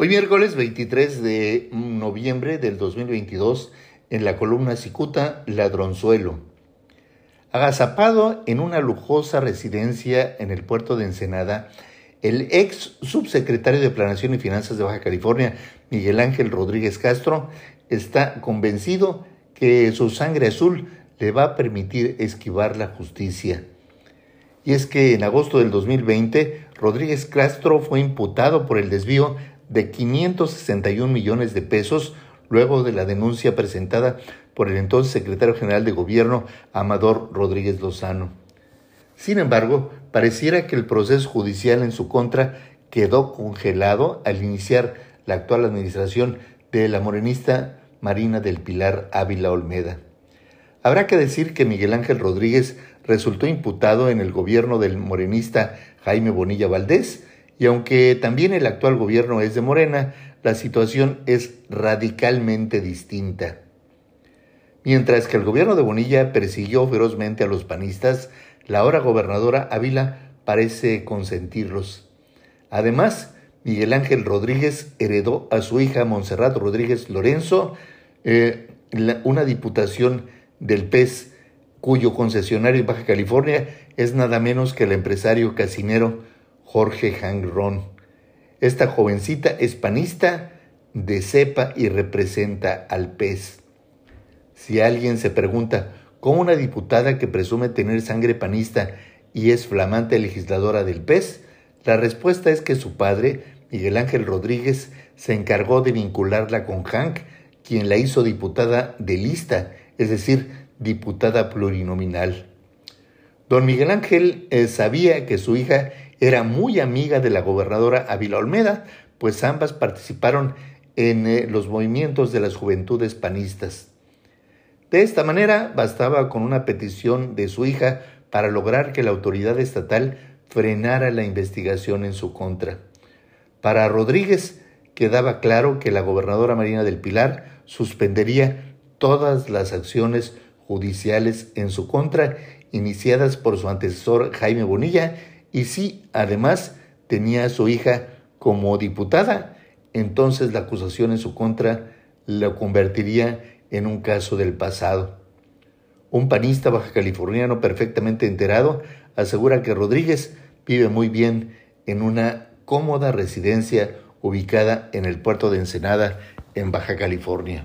Hoy miércoles 23 de noviembre del 2022, en la columna Cicuta, Ladronzuelo. Agazapado en una lujosa residencia en el puerto de Ensenada, el ex subsecretario de Planación y Finanzas de Baja California, Miguel Ángel Rodríguez Castro, está convencido que su sangre azul le va a permitir esquivar la justicia. Y es que en agosto del 2020, Rodríguez Castro fue imputado por el desvío de 561 millones de pesos luego de la denuncia presentada por el entonces secretario general de gobierno Amador Rodríguez Lozano. Sin embargo, pareciera que el proceso judicial en su contra quedó congelado al iniciar la actual administración de la morenista Marina del Pilar Ávila Olmeda. Habrá que decir que Miguel Ángel Rodríguez resultó imputado en el gobierno del morenista Jaime Bonilla Valdés, y aunque también el actual gobierno es de Morena, la situación es radicalmente distinta. Mientras que el gobierno de Bonilla persiguió ferozmente a los panistas, la ahora gobernadora Ávila parece consentirlos. Además, Miguel Ángel Rodríguez heredó a su hija Montserrat Rodríguez Lorenzo eh, una diputación del PES, cuyo concesionario en Baja California es nada menos que el empresario casinero Jorge Hangron. Esta jovencita es panista de cepa y representa al pez. Si alguien se pregunta cómo una diputada que presume tener sangre panista y es flamante legisladora del pez, la respuesta es que su padre, Miguel Ángel Rodríguez, se encargó de vincularla con Hank, quien la hizo diputada de lista, es decir, diputada plurinominal. Don Miguel Ángel eh, sabía que su hija era muy amiga de la gobernadora Ávila Olmeda, pues ambas participaron en eh, los movimientos de las juventudes panistas. De esta manera, bastaba con una petición de su hija para lograr que la autoridad estatal frenara la investigación en su contra. Para Rodríguez quedaba claro que la gobernadora Marina del Pilar suspendería todas las acciones judiciales en su contra iniciadas por su antecesor Jaime Bonilla y si además tenía a su hija como diputada, entonces la acusación en su contra la convertiría en un caso del pasado. Un panista baja californiano perfectamente enterado asegura que Rodríguez vive muy bien en una cómoda residencia ubicada en el puerto de Ensenada, en Baja California.